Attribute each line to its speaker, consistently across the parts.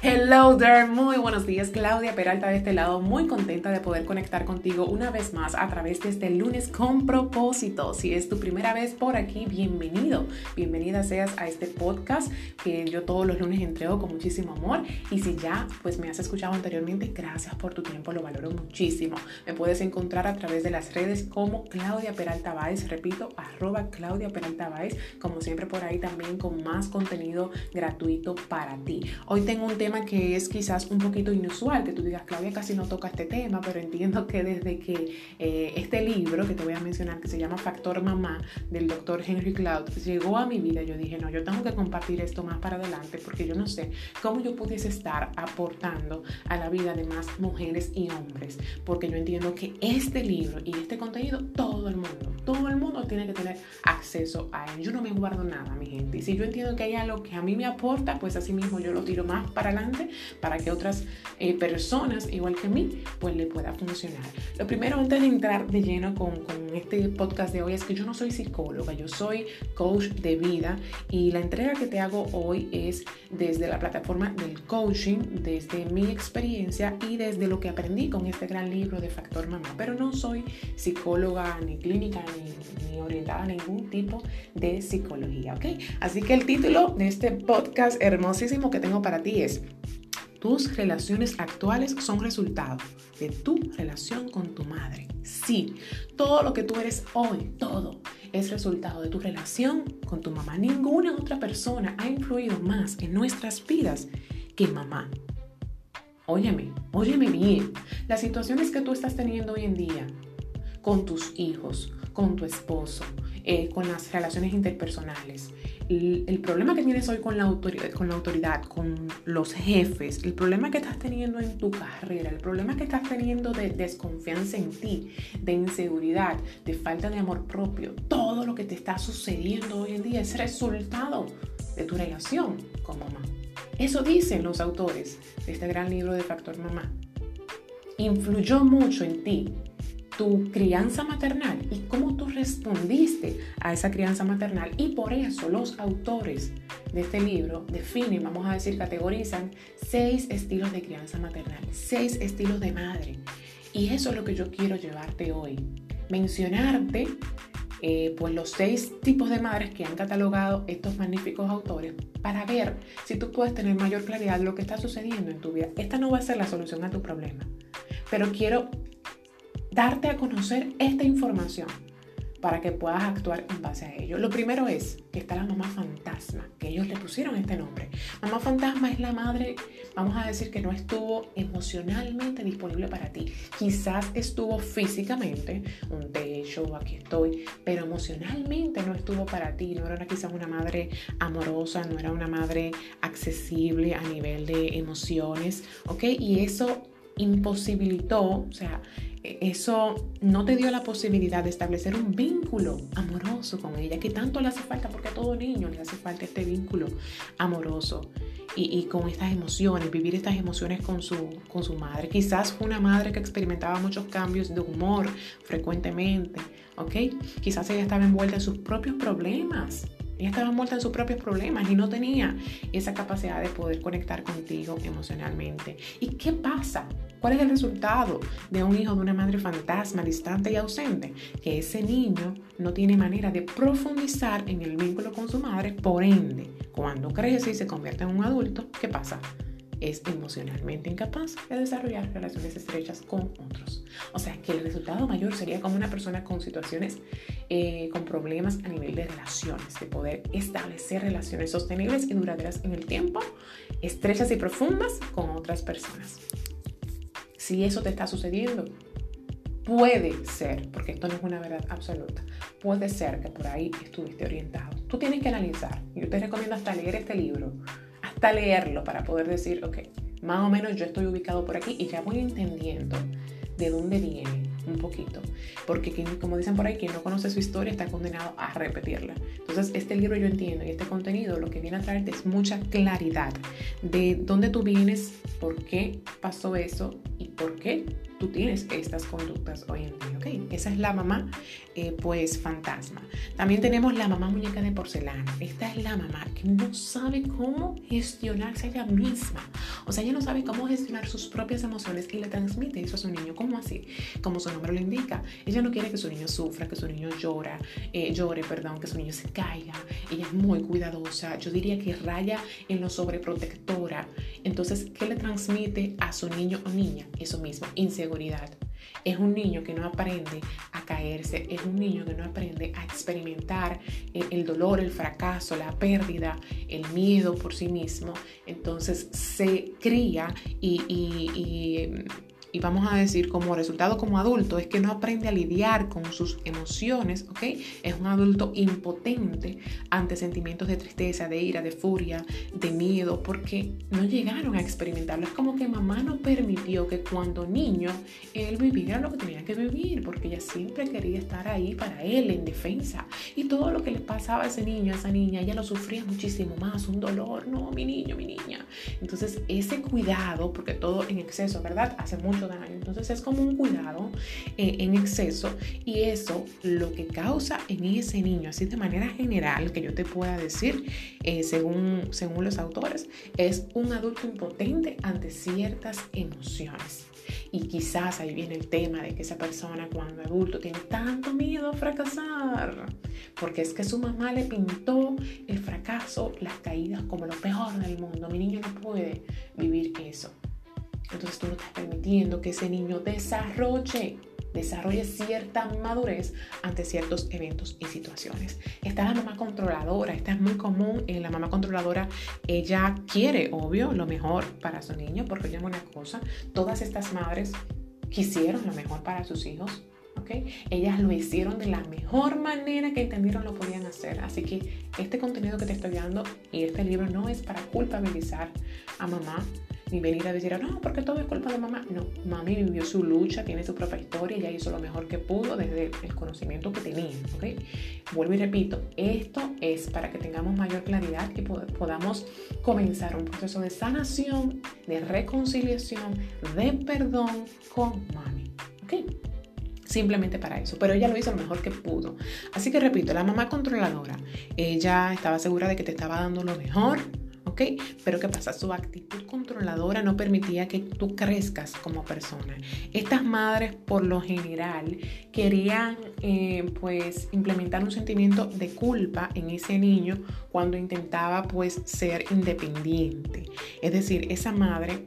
Speaker 1: Hello there, muy buenos días. Claudia Peralta de este lado, muy contenta de poder conectar contigo una vez más a través de este lunes con propósito. Si es tu primera vez por aquí, bienvenido. Bienvenida seas a este podcast que yo todos los lunes entrego con muchísimo amor. Y si ya pues me has escuchado anteriormente, gracias por tu tiempo, lo valoro muchísimo. Me puedes encontrar a través de las redes como Claudia Peralta Baez, repito, arroba Claudia Peralta Baez, como siempre por ahí también con más contenido gratuito para ti. Hoy tengo un tema que es quizás un poquito inusual, que tú digas, Claudia casi no toca este tema, pero entiendo que desde que eh, este libro que te voy a mencionar, que se llama Factor Mamá, del doctor Henry Cloud, llegó a mi vida, yo dije, no, yo tengo que compartir esto más para adelante, porque yo no sé cómo yo pudiese estar aportando a la vida de más mujeres y hombres, porque yo entiendo que este libro y este contenido, todo el mundo, todo el mundo tiene que tener acceso a él. Yo no me guardo nada, mi gente. Y si yo entiendo que hay algo que a mí me aporta, pues así mismo yo lo tiro más para para que otras eh, personas, igual que mí, pues le pueda funcionar. Lo primero, antes de entrar de lleno con, con este podcast de hoy, es que yo no soy psicóloga, yo soy coach de vida y la entrega que te hago hoy es desde la plataforma del coaching, desde mi experiencia y desde lo que aprendí con este gran libro de Factor Mamá. Pero no soy psicóloga ni clínica ni, ni orientada a ningún tipo de psicología, ¿ok? Así que el título de este podcast hermosísimo que tengo para ti es tus relaciones actuales son resultado de tu relación con tu madre. Sí, todo lo que tú eres hoy, todo es resultado de tu relación con tu mamá. Ninguna otra persona ha influido más en nuestras vidas que mamá. Óyeme, óyeme bien. Las situaciones que tú estás teniendo hoy en día con tus hijos, con tu esposo, eh, con las relaciones interpersonales, el, problema que tienes hoy con la, autoridad, con la autoridad, con los jefes, el problema que estás teniendo en tu carrera, el problema que estás teniendo de desconfianza en ti, de inseguridad, de falta de amor propio, todo lo que te está sucediendo hoy en día es resultado de tu relación con mamá. Eso dicen los autores de este gran libro de Factor Mamá. Influyó mucho en ti tu crianza maternal y cómo tú respondiste a esa crianza maternal. Y por eso los autores de este libro definen, vamos a decir, categorizan seis estilos de crianza maternal, seis estilos de madre. Y eso es lo que yo quiero llevarte hoy. Mencionarte eh, pues los seis tipos de madres que han catalogado estos magníficos autores para ver si tú puedes tener mayor claridad de lo que está sucediendo en tu vida. Esta no va a ser la solución a tu problema, pero quiero darte a conocer esta información para que puedas actuar en base a ello. Lo primero es que está la mamá fantasma, que ellos le pusieron este nombre. Mamá fantasma es la madre, vamos a decir que no estuvo emocionalmente disponible para ti. Quizás estuvo físicamente, un techo, aquí estoy, pero emocionalmente no estuvo para ti. No era quizás una madre amorosa, no era una madre accesible a nivel de emociones, ¿ok? Y eso imposibilitó, o sea, e-, eso no te dio la posibilidad de establecer un vínculo amoroso con ella, que tanto le hace falta, porque a todo niño le hace falta este vínculo amoroso y, con estas emociones, vivir estas emociones con su, con su madre. Quizás fue una madre que experimentaba muchos cambios de humor frecuentemente, ¿ok? Quizás ella estaba envuelta en sus propios problemas ella estaba muerta en sus propios problemas y no tenía esa capacidad de poder conectar contigo emocionalmente. ¿Y qué pasa? ¿Cuál es el resultado de un hijo de una madre fantasma, distante y ausente? Que ese niño no tiene manera de profundizar en el vínculo con su madre, por ende, cuando crece y se convierte en un adulto, ¿qué pasa? es emocionalmente incapaz de desarrollar relaciones estrechas con otros. O sea que el resultado mayor sería como una persona con situaciones, eh, con problemas a nivel de relaciones, de poder establecer relaciones sostenibles y duraderas en el tiempo, estrechas y profundas con otras personas. Si eso te está sucediendo, puede ser, porque esto no es una verdad absoluta, puede ser que por ahí estuviste orientado. Tú tienes que analizar. Yo te recomiendo hasta leer este libro hasta leerlo para poder decir, ok, más o menos yo estoy ubicado por aquí y ya voy entendiendo de dónde viene un poquito. Porque como dicen por ahí, quien no conoce su historia está condenado a repetirla. Entonces, este libro yo entiendo y este contenido lo que viene a traerte es mucha claridad de dónde tú vienes, por qué pasó eso y por qué tú tienes estas conductas hoy en día, ¿ok? Esa es la mamá, eh, pues, fantasma. También tenemos la mamá muñeca de porcelana. Esta es la mamá que no sabe cómo gestionarse ella misma. O sea, ella no sabe cómo gestionar sus propias emociones y le transmite eso a su niño. ¿Cómo así? Como su nombre lo indica. Ella no quiere que su niño sufra, que su niño llora, eh, llore, perdón, que su niño se caiga. Ella es muy cuidadosa. Yo diría que raya en lo sobreprotectora. Entonces, ¿qué le transmite a su niño o niña? Eso mismo, inseguridad es un niño que no aprende a caerse, es un niño que no aprende a experimentar el, dolor, el fracaso, la pérdida, el miedo por sí mismo. Entonces se cría y y vamos a decir como resultado como adulto es que no aprende a lidiar con sus emociones, ¿ok? Es un adulto impotente ante sentimientos de tristeza, de ira, de furia, de miedo, porque no llegaron a experimentarlo. Es como que mamá no permitió que cuando niño él viviera lo que tenía que vivir, porque ella siempre quería estar ahí para él en defensa. Y todo lo que le pasaba a ese niño, a esa niña, ella lo sufría muchísimo más, un dolor, no, mi niño, mi niña. Entonces ese cuidado, porque todo en exceso, ¿verdad? Hace mucho daño. Entonces es como un cuidado eh, en exceso y eso lo que causa en ese niño, así de manera general que yo te pueda decir, eh, según, según los autores, es un adulto impotente ante ciertas emociones. Y quizás ahí viene el tema de que esa persona cuando adulto tiene tanto miedo a fracasar, porque es que su mamá le pintó el fracaso, las caídas como lo peor del mundo. Mi niño no puede vivir eso. Entonces tú no estás permitiendo que ese niño desarrolle, desarrolle cierta madurez ante ciertos eventos y situaciones. Está la mamá controladora, esta es muy común. En la mamá controladora, ella quiere, obvio, lo mejor para su niño, porque llama una cosa, todas estas madres quisieron lo mejor para sus hijos, ellas lo hicieron de la mejor manera que entendieron lo podían hacer. Así que este contenido que te estoy dando y este libro no es para culpabilizar a mamá ni venir a decir, no, porque todo es culpa de mamá. No, mami vivió su lucha, tiene su propia historia, ella hizo lo mejor que pudo desde el conocimiento que tenía. ¿ok? Vuelvo y repito, esto es para que tengamos mayor claridad, que podamos comenzar un proceso de sanación, de reconciliación, de perdón con mami. ¿ok? simplemente para eso. Pero ella lo hizo lo mejor que pudo. Así que repito, la mamá controladora, ella estaba segura de que te estaba dando lo mejor, Pero ¿qué pasa? Su actitud controladora no permitía que tú crezcas como persona. Estas madres, por lo general, querían eh, pues implementar un sentimiento de culpa en ese niño cuando intentaba pues ser independiente. Es decir, esa madre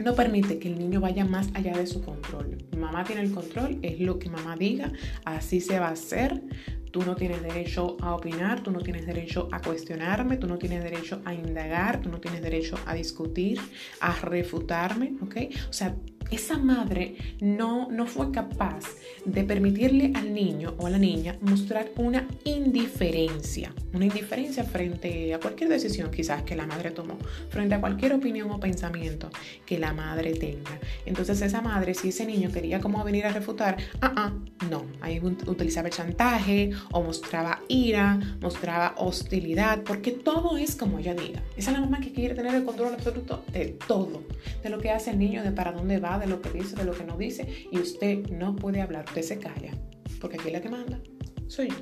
Speaker 1: no permite que el niño vaya más allá de su control. Mamá tiene el control, es lo que mamá diga, así se va a hacer. Tú no tienes derecho a opinar, tú no tienes derecho a cuestionarme, tú no tienes derecho a indagar, tú no tienes derecho a discutir, a refutarme, ¿ok? O sea, esa madre no, no fue capaz de permitirle al niño o a la niña mostrar una indiferencia, una indiferencia frente a cualquier decisión quizás que la madre tomó, frente a cualquier opinión o pensamiento que la madre tenga. Entonces esa madre, si ese niño quería venir a refutar, ah, ah, no, ahí utilizaba chantaje o mostraba ira, mostraba hostilidad, porque todo es como ella diga. Esa es la mamá que quiere tener el control absoluto de todo, de lo que hace el niño, de para dónde va, de lo que dice, de lo que no dice, y usted no puede hablar, usted se calla, porque aquí la que manda soy yo,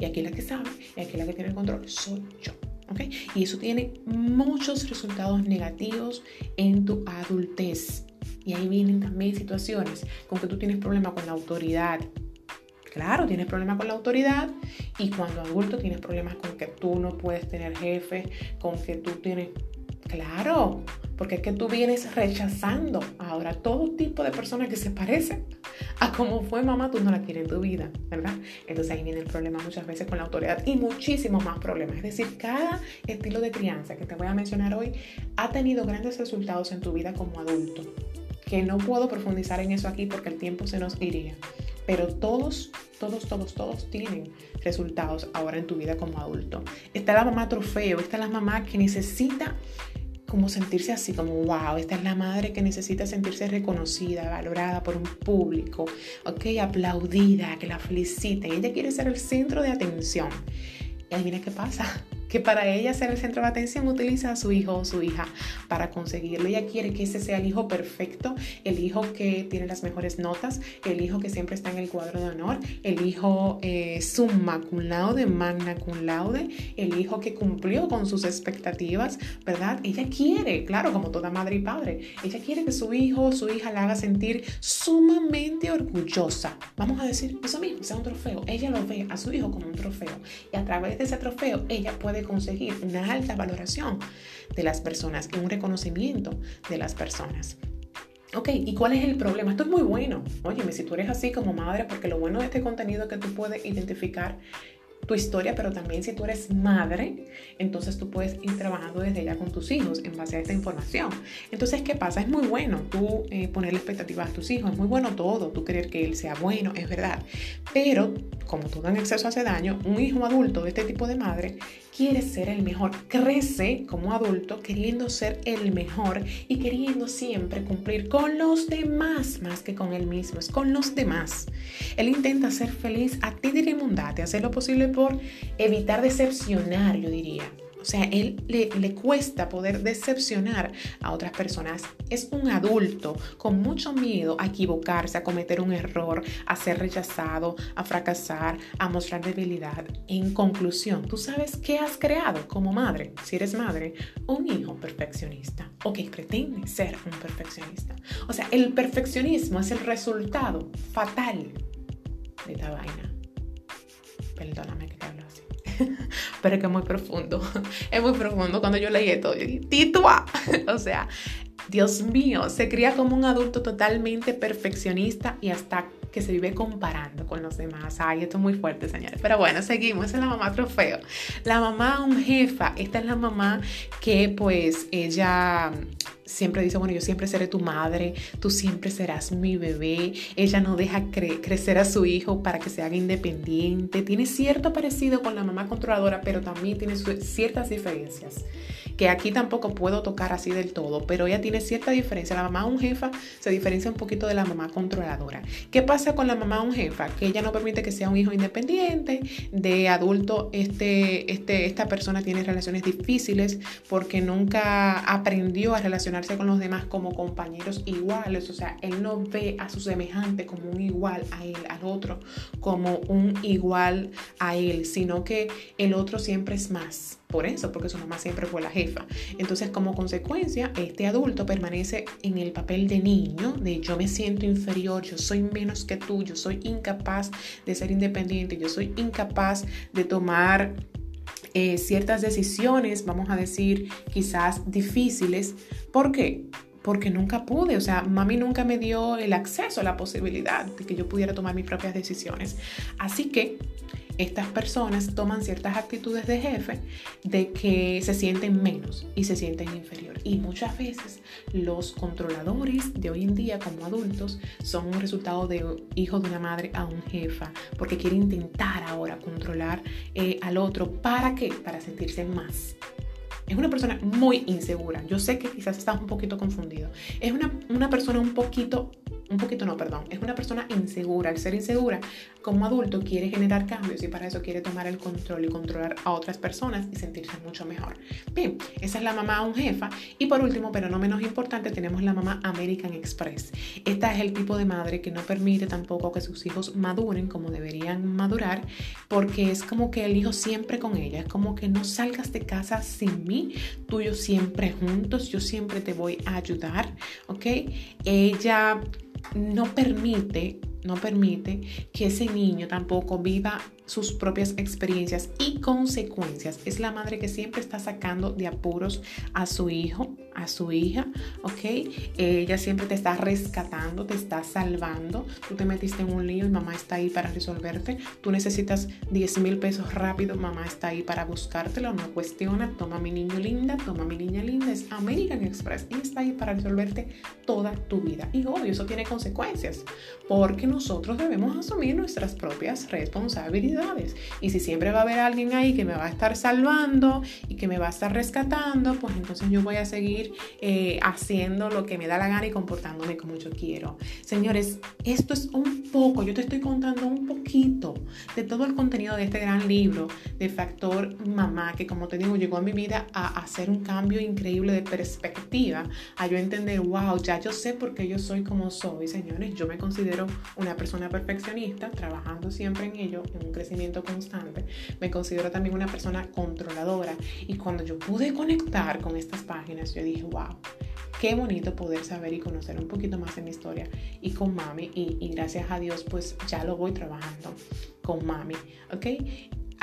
Speaker 1: y aquí la que sabe, y aquí la que tiene el control soy yo. ¿okay? Y eso tiene muchos resultados negativos en tu adultez. Y ahí vienen también situaciones con que tú tienes problemas con la autoridad. Claro, tienes problemas con la autoridad y cuando adulto tienes problemas con que tú no puedes tener jefe, con que tú tienes... Claro, porque es que tú vienes rechazando ahora todo tipo de personas que se parecen a como fue mamá, tú no la quieres en tu vida, ¿verdad? Entonces ahí viene el problema muchas veces con la autoridad y muchísimos más problemas. Es decir, cada estilo de crianza que te voy a mencionar hoy ha tenido grandes resultados en tu vida como adulto, que no puedo profundizar en eso aquí porque el tiempo se nos iría. Pero todos, todos, todos, todos tienen resultados ahora en tu vida como adulto. Está la mamá trofeo, está la mamá que necesita como sentirse así, como, wow, esta es la madre que necesita sentirse reconocida, valorada por un público, ok, aplaudida, que la feliciten. Ella quiere ser el centro de atención. Y adivina qué pasa, que para ella ser el centro de atención utiliza a su hijo o su hija para conseguirlo. Ella quiere que ese sea el hijo perfecto, el hijo que tiene las mejores notas, el hijo que siempre está en el cuadro de honor, el hijo eh, summa cum laude, magna cum laude, el hijo que cumplió con sus expectativas, ¿verdad? Ella quiere, claro, como toda madre y padre, ella quiere que su hijo o su hija la haga sentir sumamente orgullosa. Vamos a decir eso mismo, sea un trofeo. Ella lo ve a su hijo como un trofeo y a través de ese trofeo ella puede conseguir una alta valoración de las personas y un reconocimiento de las personas. Ok, ¿y cuál es el problema? Esto es muy bueno. Óyeme, si tú eres así como madre, porque lo bueno de este contenido es que tú puedes identificar tu historia, pero también si tú eres madre, entonces tú puedes ir trabajando desde ya con tus hijos en base a esta información. Entonces, ¿qué pasa? Es muy bueno tú eh, ponerle expectativas a tus hijos, es muy bueno todo, tú querer que él sea bueno, es verdad. Pero, como todo en exceso hace daño, un hijo adulto de este tipo de madre quiere ser el mejor, crece como adulto queriendo ser el mejor y queriendo siempre cumplir con los demás más que con él mismo, es con los demás. Él intenta ser feliz a ti de hacer lo posible por evitar decepcionar, yo diría. O sea, él le, le, cuesta poder decepcionar a otras personas. Es un adulto con mucho miedo a equivocarse, a cometer un error, a ser rechazado, a fracasar, a mostrar debilidad. En conclusión, ¿tú sabes qué has creado como madre? Si eres madre, un hijo perfeccionista o que pretende ser un perfeccionista. O sea, el perfeccionismo es el resultado fatal de esta vaina. Perdóname que te hablo así. Pero es que es muy profundo. Es muy profundo. Cuando yo leí esto, yo dije, ¡Titua! O sea, Dios mío, se cría como un adulto totalmente perfeccionista y hasta que se vive comparando con los demás. Ay, esto es muy fuerte, señores. Pero bueno, seguimos. Esa es la mamá trofeo. La mamá un jefa. Esta es la mamá que pues ella siempre dice, bueno, yo siempre seré tu madre, tú siempre serás mi bebé. Ella no deja crecer a su hijo para que se haga independiente. Tiene cierto parecido con la mamá controladora, pero también tiene ciertas diferencias que aquí tampoco puedo tocar así del todo, pero ella tiene cierta diferencia. La mamá un jefa se diferencia un poquito de la mamá controladora. ¿Qué pasa con la mamá un jefa? Que ella no permite que sea un hijo independiente, de adulto, este, este, esta persona tiene relaciones difíciles porque nunca aprendió a relacionarse con los demás como compañeros iguales, o sea, él no ve a su semejante como un igual a él, al otro como un igual a él, sino que el otro siempre es más por eso, porque su mamá siempre fue la jefa. Entonces, como consecuencia, este adulto permanece en el papel de niño, de yo me siento inferior, yo soy menos que tú, yo soy incapaz de ser independiente, yo soy incapaz de tomar eh, ciertas decisiones, vamos a decir, quizás difíciles. ¿Por qué? Porque nunca pude, o sea, mami nunca me dio el acceso, la posibilidad de que yo pudiera tomar mis propias decisiones. Así que estas personas toman ciertas actitudes de jefe de que se sienten menos y se sienten inferior. Y muchas veces los controladores de hoy en día como adultos son un resultado de hijo de una madre a un jefa, porque quiere intentar ahora controlar eh, al otro. ¿Para qué? Para sentirse más. Es una persona muy insegura. Yo sé que quizás estás un poquito confundido. Es una, una persona un poquito un poquito no, perdón, es una persona insegura. Al ser insegura, como adulto quiere generar cambios y para eso quiere tomar el control y controlar a otras personas y sentirse mucho mejor. Bien, esa es la mamá un jefa. Y por último, pero no menos importante, tenemos la mamá American Express. Esta es el tipo de madre que no permite tampoco que sus hijos maduren como deberían madurar, porque es como que el hijo siempre con ella, es como que no salgas de casa sin mí, tú yo siempre juntos, yo siempre te voy a ayudar, ¿ok? Ella no permite, no permite que ese niño tampoco viva sus propias experiencias y consecuencias. Es la madre que siempre está sacando de apuros a su hijo, a su hija, ¿ok? Ella siempre te está rescatando, te está salvando. Tú te metiste en un lío y mamá está ahí para resolverte. Tú necesitas 10 mil pesos rápido, mamá está ahí para buscártelo, no cuestiona. Toma mi niño linda, toma mi niña linda. Es American Express y está ahí para resolverte toda tu vida. Y obvio, eso tiene consecuencias porque nosotros debemos asumir nuestras propias responsabilidades y si siempre va a haber alguien ahí que me va a estar salvando y que me va a estar rescatando, pues entonces yo voy a seguir eh, haciendo lo que me da la gana y comportándome como yo quiero. Señores, esto es un poco, yo te estoy contando un poquito de todo el contenido de este gran libro de Factor Mamá, que como te digo, llegó a mi vida a hacer un cambio increíble de perspectiva, a yo entender, wow, ya yo sé por qué yo soy como soy, señores. Yo me considero una persona perfeccionista, trabajando siempre en ello, en un crecimiento constante. Me considero también una persona controladora. Y cuando yo pude conectar con estas páginas, yo dije, wow, qué bonito poder saber y conocer un poquito más de mi historia y con mami. Y, y gracias a Dios, pues ya lo voy trabajando con mami, ¿ok?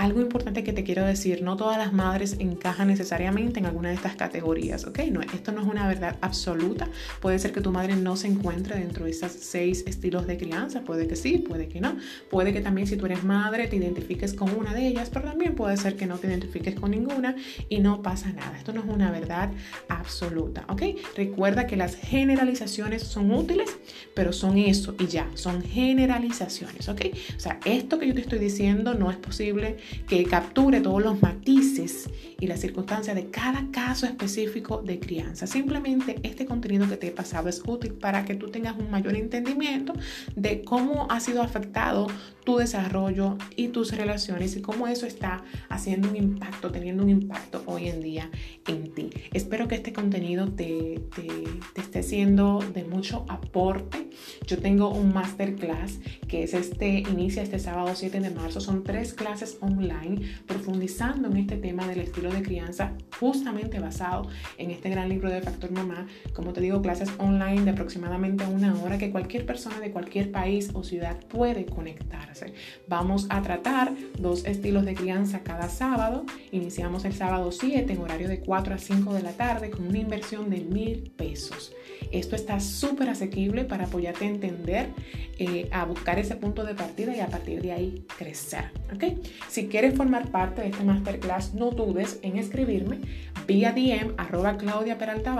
Speaker 1: Algo importante que te quiero decir, no todas las madres encajan necesariamente en alguna de estas categorías, ¿ok? No, esto no es una verdad absoluta. Puede ser que tu madre no se encuentre dentro de esas seis estilos de crianza, puede que sí, puede que no. Puede que también si tú eres madre te identifiques con una de ellas, pero también puede ser que no te identifiques con ninguna y no pasa nada. Esto no es una verdad absoluta, ¿ok? Recuerda que las generalizaciones son útiles, pero son eso y ya, son generalizaciones, ¿ok? O sea, esto que yo te estoy diciendo no es posible que capture todos los matices y las circunstancias de cada caso específico de crianza. Simplemente este contenido que te he pasado es útil para que tú tengas un mayor entendimiento de cómo ha sido afectado tu desarrollo y tus relaciones y cómo eso está haciendo un impacto, teniendo un impacto hoy en día en ti. Espero que este contenido te, te, te esté siendo de mucho aporte. Yo tengo un masterclass que es este, inicia este sábado 7 de marzo. Son tres clases online profundizando en este tema del estilo de crianza justamente basado en este gran libro de Factor Mamá. Como te digo, clases online de aproximadamente una hora que cualquier persona de cualquier país o ciudad puede conectarse. Vamos a tratar dos estilos de crianza cada sábado. Iniciamos el sábado 7 en horario de 4 a 5 de la tarde con una inversión de mil pesos. Esto está súper asequible para apoyarte a entender, eh, a buscar ese punto de partida y a partir de ahí crecer. ¿ok? Si quieres formar parte de este masterclass, no dudes en escribirme vía DM arroba Claudia Peralta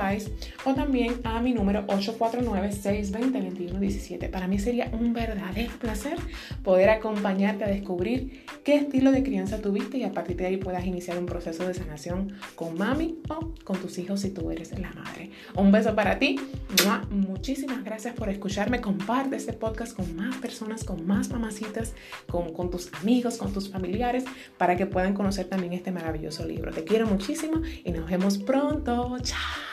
Speaker 1: o también a mi número 849-620-2117. Para mí sería un verdadero placer poder acompañarte a descubrir qué estilo de crianza tuviste y a partir de ahí puedas iniciar un proceso de sanación con mami o con tus hijos si tú eres la madre. Un beso para ti Muchísimas gracias por escucharme. Comparte este podcast con más personas, con más mamacitas, con, con tus amigos, con tus familiares, para que puedan conocer también este maravilloso Te quiero muchísimo y nos vemos pronto. Chao.